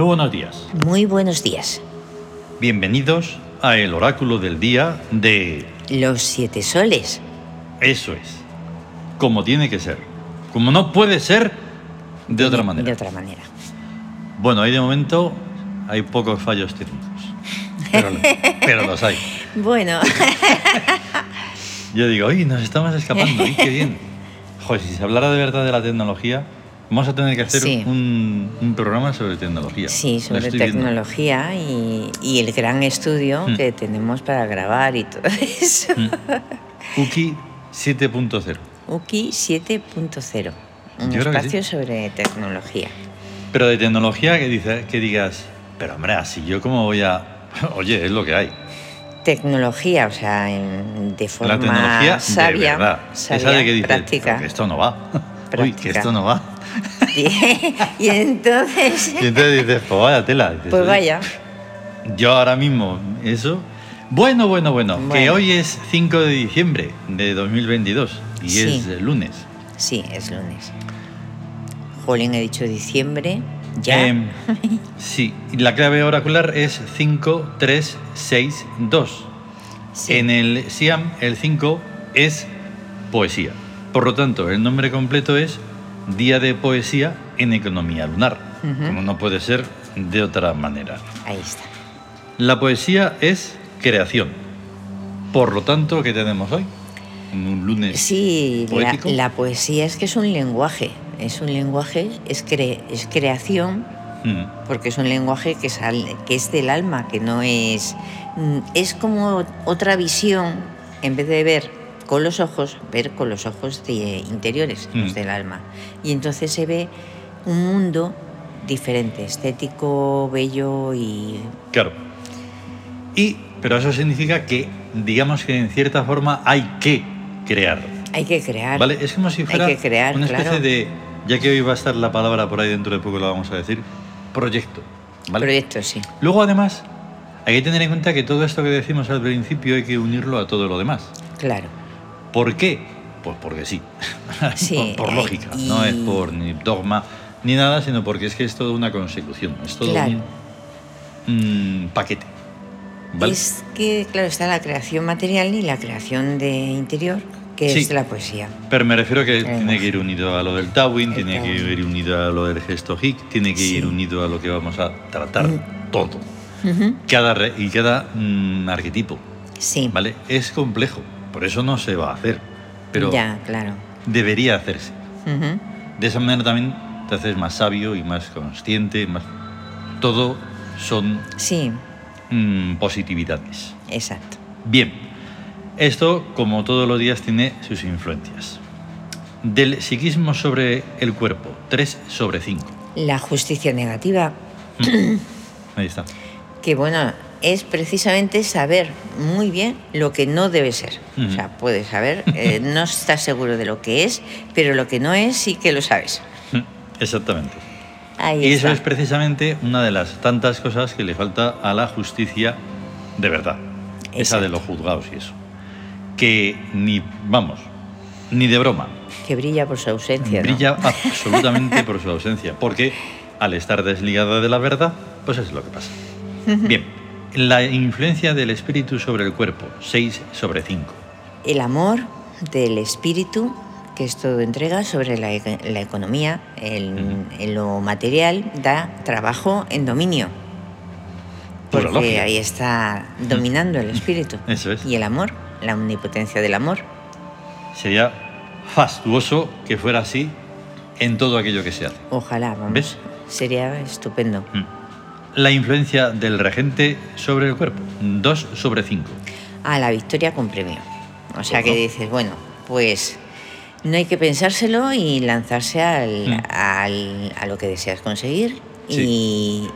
Muy buenos días. Muy buenos días. Bienvenidos a el oráculo del día de... Los siete soles. Eso es. Como tiene que ser. Como no puede ser de otra manera. De otra manera. Bueno, ahí de momento hay pocos fallos técnicos. Pero, pero los hay. Bueno, Yo digo, oye, nos estamos escapando, ¡ay, qué bien! Joder, si se hablara de verdad de la tecnología, vamos a tener que hacer Sí. un, un programa sobre tecnología. sí, sobre tecnología y, y el gran estudio Mm. que tenemos para grabar y todo eso. Mm. UKI 7.0. UKI 7.0. Un Yo espacio sobre tecnología. Pero de tecnología que, dice, que digas, pero hombre, así yo cómo voy a... Oye, es lo que hay. Tecnología, o sea, en- de forma la tecnología sabia, de verdad. sabia, Esa de que dices, práctica. "Pero que esto no va. Uy, que esto no va. y entonces, Y entonces dices, pues vaya tela. Dices, pues "Oye, vaya, Yo ahora mismo, eso. Bueno, bueno, bueno, que hoy es 5 de diciembre de 2022 y Sí. es lunes. sí, es lunes. Jolín, he dicho diciembre, ya. Em, sí, la clave oracular es 5362. Sí. En el Siam, el 5 es poesía. Por lo tanto, el nombre completo es Día de Poesía en Economía Lunar, como no puede ser de otra manera. Ahí está. La poesía es creación. Por lo tanto, ¿qué tenemos hoy? Un lunes. Sí, la, poético. la poesía es que es un lenguaje. Es un lenguaje, es, cre- es creación, porque es un lenguaje que, sal- que es del alma, que no es. mm, Es como otra visión, en vez de ver con los ojos, ver con los ojos de interiores, los Mm. del alma. Y entonces se ve un mundo diferente, estético, bello y. Claro. Y, pero eso significa que, digamos que en cierta forma hay que crear. Hay que crear. ¿Vale? Es como si Hay fuera que crear, una especie claro. de, ya que hoy va a estar la palabra por ahí dentro de poco la vamos a decir, proyecto. ¿vale? Proyecto, sí. Luego además hay que tener en cuenta que todo esto que decimos al principio hay que unirlo a todo lo demás. Claro. ¿Por qué? Pues porque sí. Sí, por, por lógica. y- No es por ni dogma ni nada, sino porque es que es toda una consecución. Es todo Claro. un, un paquete. ¿Vale? Es que, claro, está la creación material y la creación de interior, que Sí. es la poesía. Pero me refiero que tiene que ir unido a lo del Tawin, tiene que ir unido a lo del gesto hic, tiene que Sí. ir unido a lo que vamos a tratar Mm. todo. Ujú. Cada re- y cada mm, arquetipo, Sí. ¿vale? Es complejo, por eso no se va a hacer, pero Ya, claro. debería hacerse. De esa manera también te haces más sabio y más consciente, más todo son Sí, mm, positividades. exacto. Bien, esto como todos los días tiene sus influencias. Del psiquismo sobre el cuerpo, 3 sobre 5. La justicia negativa, Ahí está. que bueno, es precisamente saber muy bien lo que no debe ser. O Ujú. sea, puedes saber, eh, no estás seguro de lo que es, pero lo que no es sí que lo sabes. Exactamente. Ahí Y eso es precisamente una de las tantas cosas que le falta a la justicia de verdad. Esa de Exacto. los juzgados y eso. Que ni, vamos, ni de broma. Que brilla por su ausencia. ¿no? Brilla absolutamente por su ausencia. Porque al estar desligada de la verdad, pues es lo que pasa. Bien, la influencia del espíritu sobre el cuerpo, 6 sobre 5. El amor del espíritu, que es todo entrega sobre la, e- la economía, el- en lo material, da trabajo en dominio. Pura Porque lógica. ahí está dominando el espíritu. Eso es. Y el amor, la omnipotencia del amor. Sería fastuoso que fuera así en todo aquello que se hace. Ojalá, vamos. ¿Ves? Sería estupendo. Mm. La influencia del regente sobre el cuerpo, 2 sobre 5. A la victoria con premio. O sea que dices, bueno, pues no hay que pensárselo y lanzarse al, Mm. al- a lo que deseas conseguir. Sí.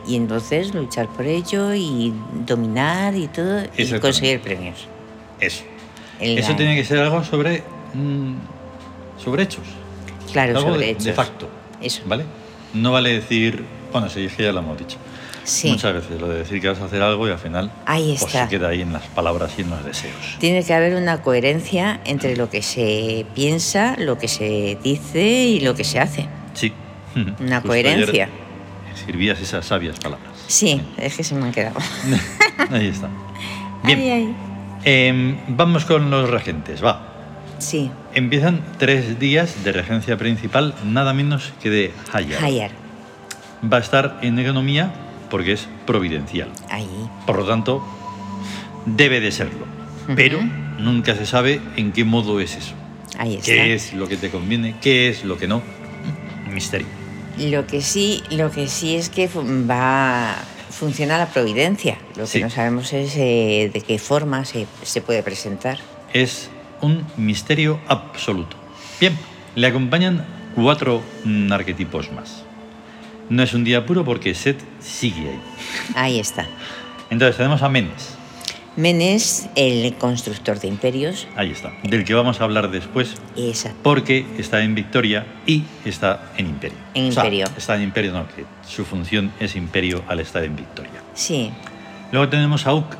Y, y entonces luchar por ello y dominar y todo y conseguir premios. Eso. Eso la- tiene que ser algo sobre, mm, sobre hechos. Claro, algo sobre de, hechos. de facto. Eso. ¿Vale? No vale decir, bueno, sí, es que ya lo hemos dicho. Sí. Muchas veces lo de decir que vas a hacer algo y al final Ahí pues, está. se queda ahí en las palabras y en los deseos. Tiene que haber una coherencia entre lo que se piensa, lo que se dice y lo que se hace. Sí. Una Justo coherencia. escribías esas sabias palabras. Sí, es que se me han quedado. Ahí está. Bien. Ay, ay. Em, vamos con los regentes, va. Sí, Empiezan tres días de regencia principal, nada menos que de Hayar. Hayar. Va a estar en economía porque es providencial. Ahí. Por lo tanto, debe de serlo. Pero nunca se sabe en qué modo es eso. Ahí está. ¿Qué es lo que te conviene? ¿Qué es lo que no? Misterio. Lo que sí, lo que sí es que va funciona la providencia. Lo que Sí. no sabemos es eh, de qué forma se, se puede presentar. Es un misterio absoluto. Bien, le acompañan cuatro mm, arquetipos más. No es un día puro porque Set sigue ahí. Ahí está. Entonces tenemos a Menes. Menes, el constructor de imperios. Ahí está. Del que vamos a hablar después Exacto. porque está en Victoria y está en Imperio. En O sea, Imperio. está en Imperio, no, que su función es Imperio al estar en Victoria. Sí, Luego tenemos a Uk,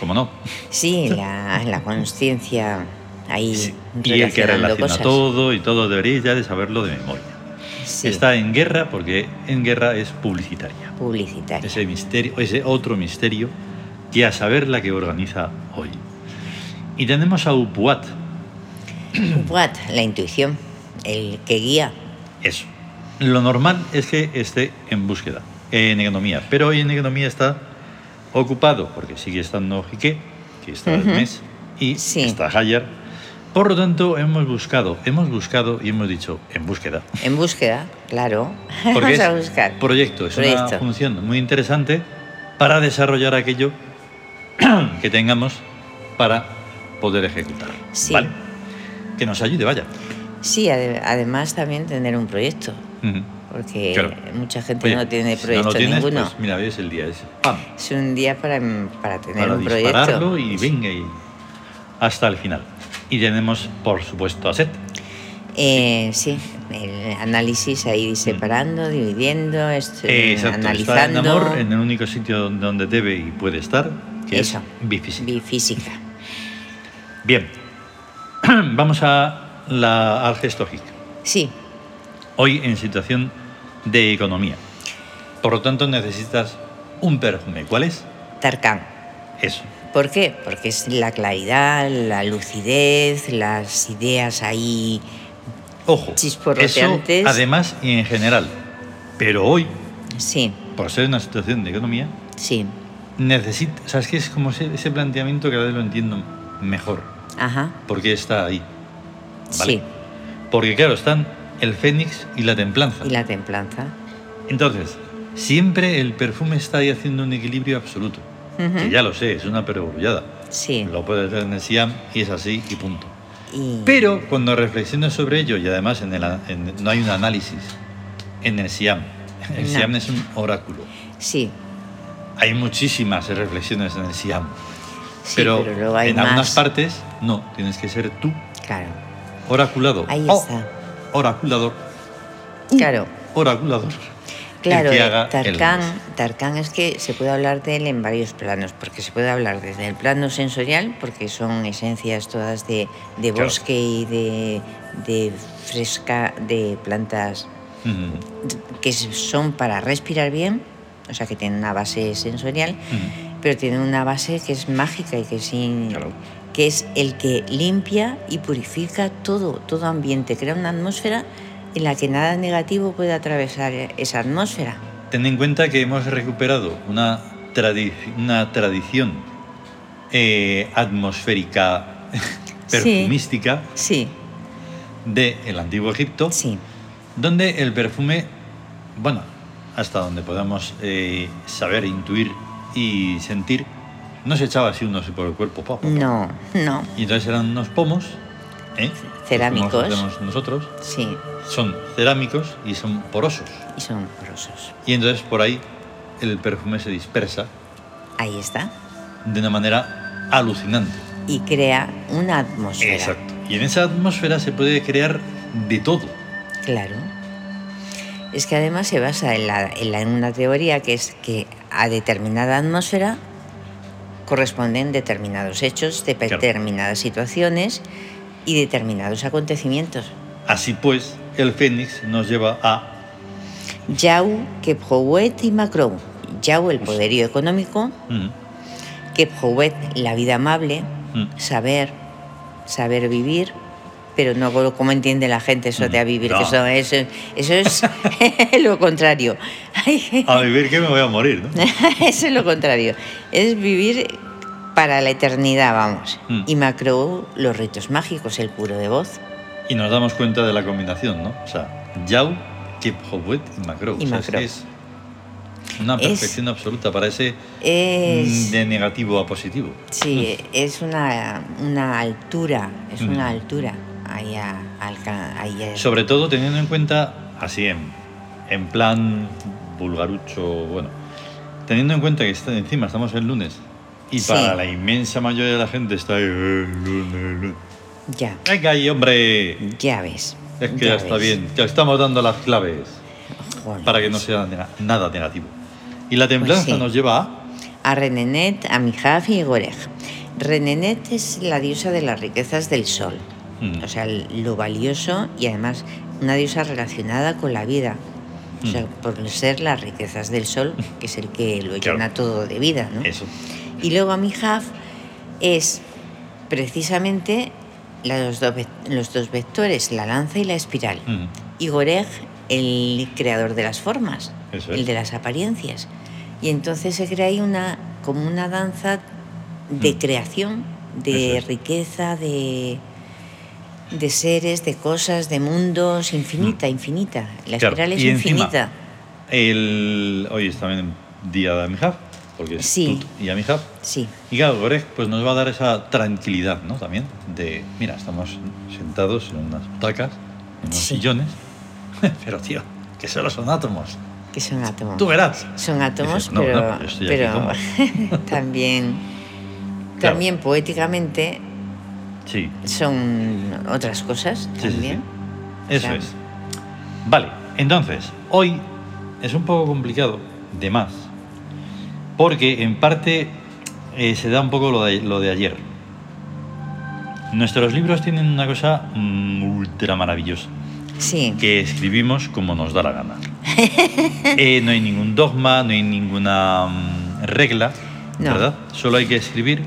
como no, sí, la, la conciencia ahí Sí, y el que relaciona cosas. todo y todo deberíais ya de saberlo de memoria. Sí, Está en guerra porque en guerra es publicitaria. publicitaria. Ese misterio, ese otro misterio que a saber la que organiza hoy. Y tenemos a Upuat, What? La intuición, el que guía. eso. Lo normal es que esté en búsqueda, en economía, pero hoy en economía está ocupado porque sigue estando Jique, que está el Ujú. mes, y Sí. está Hayar. Por lo tanto, hemos buscado, hemos buscado y hemos dicho en búsqueda. En búsqueda, claro. Porque Vamos a buscar. proyecto, es una función muy interesante para desarrollar aquello que tengamos para poder ejecutar. Sí. ¿Vale? Que nos ayude, vaya. Sí, ade- además también tener un proyecto, porque Claro. mucha gente Oye, no tiene si proyecto no tienes, ninguno. Pues mira, hoy es el día, es ¡pam! Es un día para, para tener para un dispararlo proyecto. y venga y hasta el final. Y tenemos, por supuesto, a Set. Eh, sí, el análisis ahí separando, dividiendo, esto- Eh, exacto, está en analizando. amor en el único sitio donde- donde debe y puede estar, que Eso. es bifísica. Bifísica. Bien, vamos a la, al gesto hic. Sí, Hoy en situación de economía. Por lo tanto, necesitas un perfume. ¿Cuál es? Tarkan. Eso. ¿Por qué? Porque es la claridad, la lucidez, las ideas ahí. Ojo, eso Chisporroteantes. además y en general. Pero hoy, Sí, por ser una situación de economía, sí. necesita, o sea, es como ese, ese planteamiento que cada vez lo entiendo mejor. Ajá. Porque está ahí. ¿vale? Sí. Porque claro, están el fénix y la templanza. Y la templanza. Entonces, siempre el perfume está ahí haciendo un equilibrio absoluto. Ujú. Que ya lo sé, es una perogrullada. Sí. Lo puedes ver en el Siam y es así y punto. Y- Pero cuando reflexionas sobre ello y además en el, en- no hay un análisis en el Siam, el No. Siam es un oráculo. Sí, Hay muchísimas reflexiones en el Siam, sí, pero, pero, en más. algunas partes no, tienes que ser tú, Claro. oraculado. Ahí o está. Oraculador, Claro. oraculador. Claro, el que eh, haga el Tarkan. Tarkan es que se puede hablar de él en varios planos, porque se puede hablar desde el plano sensorial, porque son esencias todas de, de Claro. bosque y de, de fresca, de plantas que son para respirar bien, o sea que tienen una base sensorial, pero tienen una base que es mágica y que, sin, Claro. que es el que limpia y purifica todo, todo ambiente, crea una atmósfera en la que nada negativo puede atravesar esa atmósfera. Ten en cuenta que hemos recuperado una, tradi- una tradición eh, atmosférica Sí. perfumística Sí, del antiguo Egipto, sí, donde el perfume, bueno, hasta donde podamos eh, saber, intuir y sentir, no se echaba así uno por el cuerpo. pa, pa, pa. no, no, Y entonces eran unos pomos, ¿eh? Cerámicos. Nosotros sí, son cerámicos y son porosos. y son porosos. Y entonces por ahí el perfume se dispersa Ahí está. de una manera alucinante. Y crea una atmósfera. Exacto. Y en esa atmósfera se puede crear de todo. Claro. Es que además se basa en, la- en la- en una teoría que es que a determinada atmósfera corresponden determinados hechos, de Claro. determinadas situaciones y determinados acontecimientos. Así pues, el fénix nos lleva a Yau, Kephoet y Macron. Yau, el poderío económico. Mm, la vida amable. mm. Saber, saber vivir. Pero no como- como entiende la gente eso de a vivir, No. que eso, eso, eso es lo contrario. A vivir que me voy a morir, ¿no? Eso es lo contrario. Es vivir para la eternidad, vamos. Mm. Y Macro, los ritos mágicos, el puro de voz. Y nos damos cuenta de la combinación, ¿no? O sea, Yau, Kephoet y Macro. Y O sea, Macro. es una Es- perfección absoluta para ese Es, mm, de negativo a positivo. sí, es una, una altura, es Mm. una altura. Ahí a, alca- ahí a- Sobre todo teniendo en cuenta, así en, en plan vulgarucho, bueno, teniendo en cuenta que está, encima estamos el lunes y Sí. para la inmensa mayoría de la gente está ahí. Ya, Venga ahí, hombre. ya ves. Es que ya, está ves. bien, ya estamos dando las claves Joder. para que no sea nada negativo. Y la templanza Pues sí. nos lleva a... A Renenet, a Mijaf y Gorej. Renenet es la diosa de las riquezas del sol. Mm. O sea, lo valioso y además una diosa relacionada con la vida. O sea, Mm. por ser las riquezas del sol, que es el que lo Claro. llena todo de vida, ¿no? Eso. Y luego a Mijaf es precisamente los dos, los dos vectores, la lanza y la espiral. Mm. Y Gorej, el creador de las formas, el de las apariencias. Y entonces se crea ahí una, como una danza de Mm. creación, de es. riqueza, de, de seres, de cosas, de mundos, infinita, infinita. La Mm. Claro, espiral es y encima, infinita. El, hoy es también día de Amihab, porque Sí. Tut y Amihab. Sí, Y claro, pues nos va a dar esa tranquilidad, ¿no? También de, mira, estamos sentados en unas butacas, en unos Sí. sillones, pero tío, que solo son átomos. que son átomos. Tú verás. Son átomos, Dices, no, pero, no, pero también, Claro. también poéticamente Sí, son otras cosas sí, también. sí. Eso sea- es. Vale, entonces, hoy es un poco complicado, de más, porque en parte eh, se da un poco lo de, lo de ayer. Nuestros libros tienen una cosa mm, ultra maravillosa. Sí, que escribimos como nos da la gana. Eh, no hay ningún dogma, no hay ninguna mm, regla, No. ¿verdad? Solo hay que escribir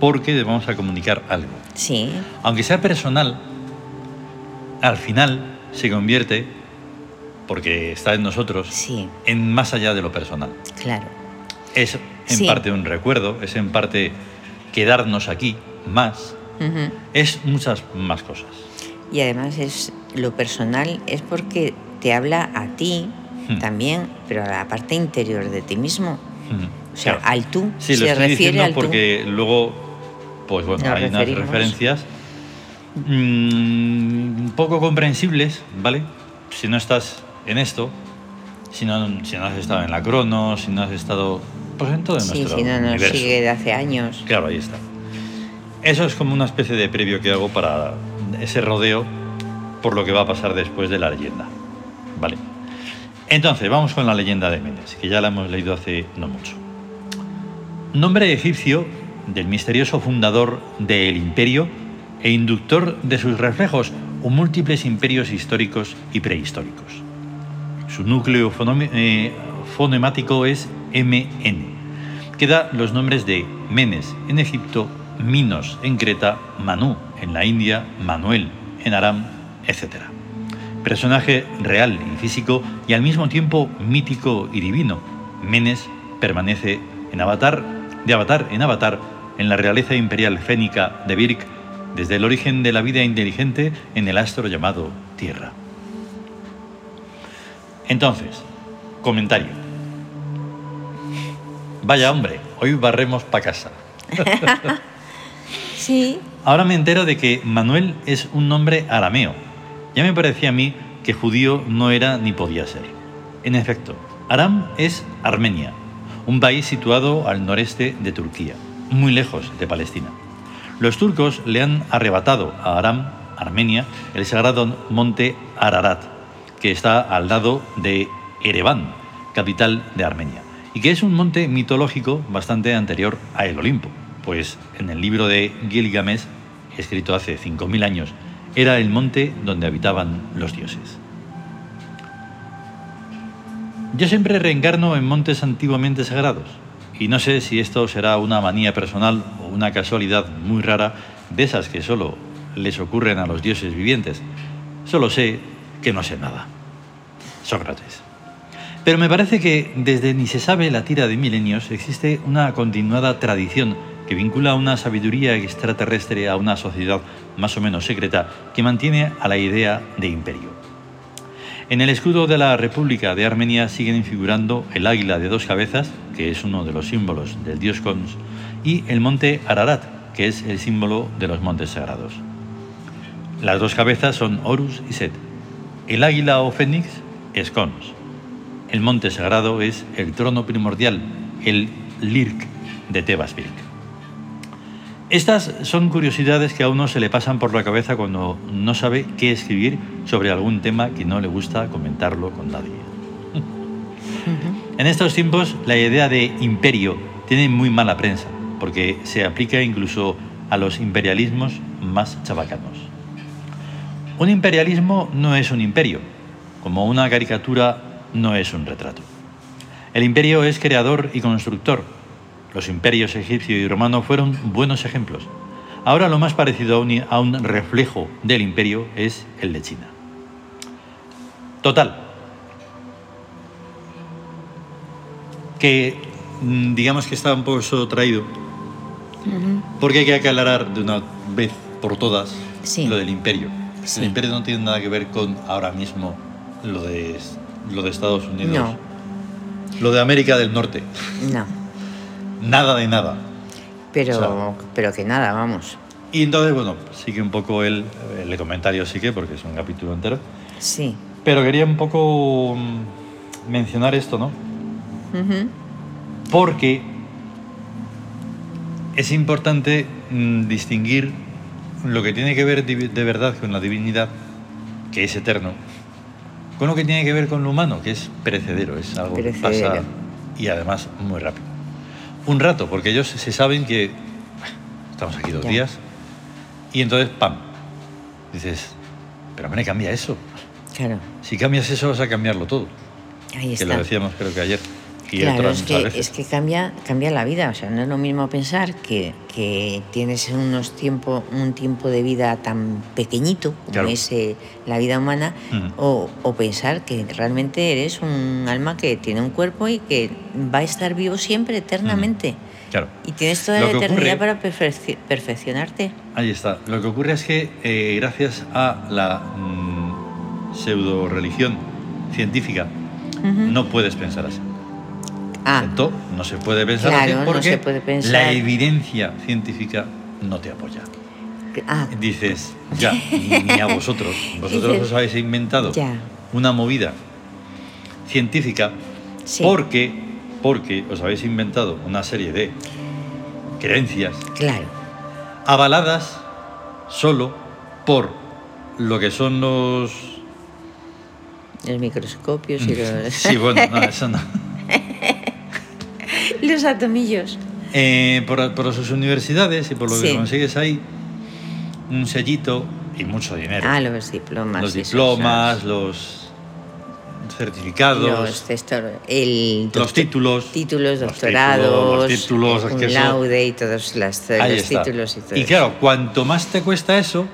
porque vamos a comunicar algo. sí, Aunque sea personal, al final se convierte, porque está en nosotros, sí, en más allá de lo personal. claro. Es en Sí. parte un recuerdo, es en parte quedarnos aquí más, Ujú. es muchas más cosas. Y además es lo personal es porque te habla a ti Hmm. también, pero a la parte interior de ti mismo. Mm, O sea, claro. al tú. Sí, lo se estoy refiere diciendo al tú. porque luego, pues bueno, Nos hay unas referencias mm, poco comprensibles, ¿vale? Si no estás en esto, si no, si no has estado en la crono, si no has estado, pues en todo Sí, nuestro si no nos universo. sigue de hace años. Claro, ahí está. Eso es como una especie de previo que hago para ese rodeo por lo que va a pasar después de la leyenda. Vale. Entonces, vamos con la leyenda de Menes, que ya la hemos leído hace no mucho. Nombre egipcio del misterioso fundador del imperio e inductor de sus reflejos o múltiples imperios históricos y prehistóricos. Su núcleo eh, fonemático es MN, que da los nombres de Menes en Egipto, Minos en Creta, Manú en la India, Manuel en Aram, etc. Personaje real y físico y al mismo tiempo mítico y divino, Menes permanece en Avatar, de Avatar en Avatar en la realeza imperial fénica de Birk desde el origen de la vida inteligente en el astro llamado Tierra. Entonces, comentario. Vaya hombre, hoy barremos pa' casa. Sí, Ahora me entero de que Manuel es un nombre arameo. Ya me parecía a mí que judío no era ni podía ser. En efecto, Aram es Armenia, un país situado al noreste de Turquía, muy lejos de Palestina. Los turcos le han arrebatado a Aram, Armenia, el sagrado monte Ararat, que está al lado de Ereván, capital de Armenia, y que es un monte mitológico bastante anterior a el Olimpo, pues en el libro de Gilgamesh, escrito hace 5.000 años, era el monte donde habitaban los dioses. Yo siempre reencarno en montes antiguamente sagrados, y no sé si esto será una manía personal o una casualidad muy rara de esas que solo les ocurren a los dioses vivientes. Solo sé que no sé nada. Sócrates. Pero me parece que desde ni se sabe la tira de milenios existe una continuada tradición que vincula una sabiduría extraterrestre a una sociedad más o menos secreta que mantiene a la idea de imperio. En el escudo de la República de Armenia siguen figurando el águila de dos cabezas, que es uno de los símbolos del dios Cons, y el monte Ararat, que es el símbolo de los montes sagrados. Las dos cabezas son Horus y Set. El águila o fénix es Cons. El monte sagrado es el trono primordial, el Lirk de Tebas Estas son curiosidades que a uno se le pasan por la cabeza cuando no sabe qué escribir sobre algún tema que no le gusta comentarlo con nadie. En estos tiempos la idea de imperio tiene muy mala prensa, porque se aplica incluso a los imperialismos más chabacanos. Un imperialismo no es un imperio, como una caricatura no es un retrato. El imperio es creador y constructor. Los imperios egipcio y romano fueron buenos ejemplos. Ahora lo más parecido a un reflejo del imperio es el de China. Total. Que mm, digamos que está un poco traído. Porque hay que aclarar de una vez por todas lo del imperio. El imperio no tiene nada que ver con ahora mismo lo de lo de Estados Unidos. No. Lo de América del Norte. No. Nada de nada. Pero, pero que nada, vamos. Y entonces, bueno, sigue un poco el, el comentario, sí que, porque es un capítulo entero. Sí. Pero quería un poco mm, mencionar esto, ¿no? Porque es importante mm, distinguir lo que tiene que ver de verdad con la divinidad, que es eterno, con lo que tiene que ver con lo humano, que es perecedero, es algo que pasa y además muy rápido. Un rato, porque ellos se saben que estamos aquí dos días y entonces, ¡pam! Dices, pero me cambia eso. Claro. Si cambias eso vas a cambiarlo todo. Ahí está. Que lo decíamos creo que ayer claro, es que, es que cambia, cambia la vida. O sea, no es lo mismo pensar que, que tienes unos tiempo, un tiempo de vida tan pequeñito como es eh, la vida humana, o, o, pensar que realmente eres un alma que tiene un cuerpo y que va a estar vivo siempre, eternamente. Claro. Y tienes toda la eternidad para perfeccionarte. Ahí está. Lo que ocurre es que eh, gracias a la mm, pseudo religión científica, no puedes pensar así. Ah. no se puede pensar así porque la evidencia científica no te apoya. Ah. Dices, ya, ni a vosotros. Vosotros os habéis inventado una movida científica porque, porque os habéis inventado una serie de creencias claro. avaladas solo por lo que son los... Los microscopios y los... Sí, bueno, no, eso no. Los atomillos. Eh, por, por, sus universidades y por lo que consigues ahí, un sellito y mucho dinero. Ah, los diplomas. Los diplomas, los certificados. Los, el los títulos. Títulos, doctorados. Los títulos, un laude y todos las, los títulos y todo Y claro, cuanto más te cuesta eso,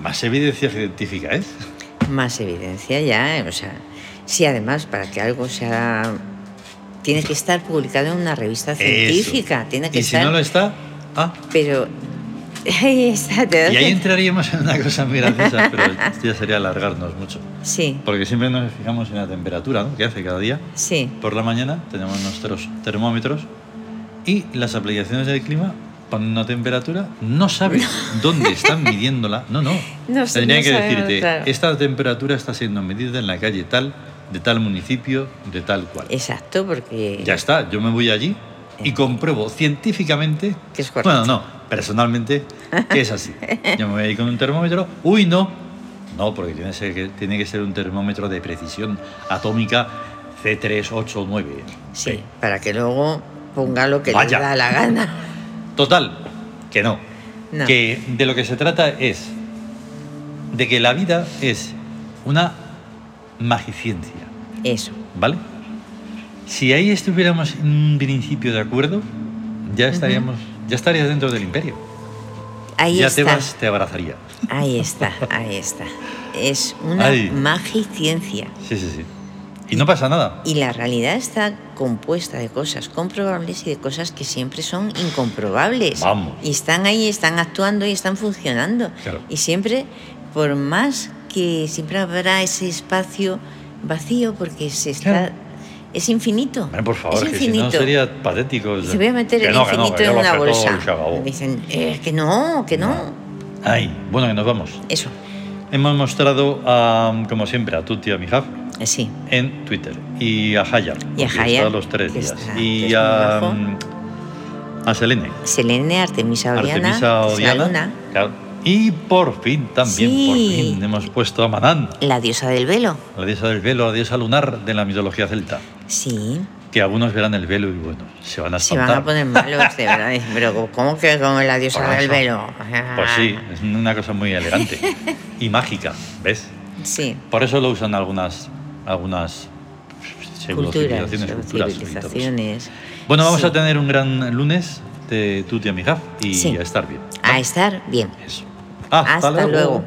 más evidencia científica es. Más evidencia ya, o sea, sí, además, para que algo sea tiene que estar publicado en una revista científica. Tiene que y si no lo está, ah. Pero ahí está. y ahí entraríamos en una cosa muy graciosa, pero ya sería alargarnos mucho. Sí. Porque siempre nos fijamos en la temperatura ¿no? que hace cada día. Sí. Por la mañana tenemos nuestros termómetros y las aplicaciones del clima ponen una temperatura, no sabes dónde están midiéndola. No, no. no Tendría que decirte, esta temperatura está siendo medida en la calle tal de tal municipio, de tal cual. Exacto, porque... Ya está, yo me voy allí y eh. compruebo científicamente... Que es correcto. Bueno, no, personalmente, que es así. Yo me voy ahí con un termómetro, uy, no. No, porque tiene, que, tiene que ser un termómetro de precisión atómica C389. Sí, para que luego ponga lo que le da la gana. Total, que no. no. Que de lo que se trata es de que la vida es una magiciencia. Eso. ¿Vale? Si ahí estuviéramos en un principio de acuerdo, ya estaríamos, ya estarías dentro del imperio. Ahí ya está. te vas, te abrazaría. Ahí está, ahí está. Es una Ahí. magia y ciencia. Sí, sí, sí. Y no pasa nada. Y la realidad está compuesta de cosas comprobables y de cosas que siempre son incomprobables. Vamos. Y están ahí, están actuando y están funcionando. Claro. Y siempre, por más que siempre habrá ese espacio vacío, porque se está. Es infinito. Por favor, es que si infinito. no sería patético. Se voy a meter Que el no, que no, infinito que yo en una bolsa. Dicen, eh, que no, que no. Ay, bueno, que nos vamos. Eso, Hemos mostrado, a, como siempre, a Tuti y a Mijaf eh, sí. en Twitter y a Hayar. Y a Hayar, los tres días. está- y a, Selene. Selene, Artemisa Oriana, Artemisa luna, claro. Y por fin, también, por Sí. fin, hemos puesto a Manán, la diosa del velo. la diosa del velo, la diosa lunar de la mitología celta. Sí, Que algunos verán el velo y bueno, se van a se espantar. van a poner malos, de verdad. Pero, ¿cómo que con la diosa del velo? Pues sí, es una cosa muy elegante y mágica, ¿ves? Sí, Por eso lo usan algunas, algunas culturas, civilizaciones, civilizaciones. Bueno, vamos Sí. a tener un gran lunes de Tuti Amigaf y Sí. a estar bien. A estar bien. Eso. Hasta, Hasta luego.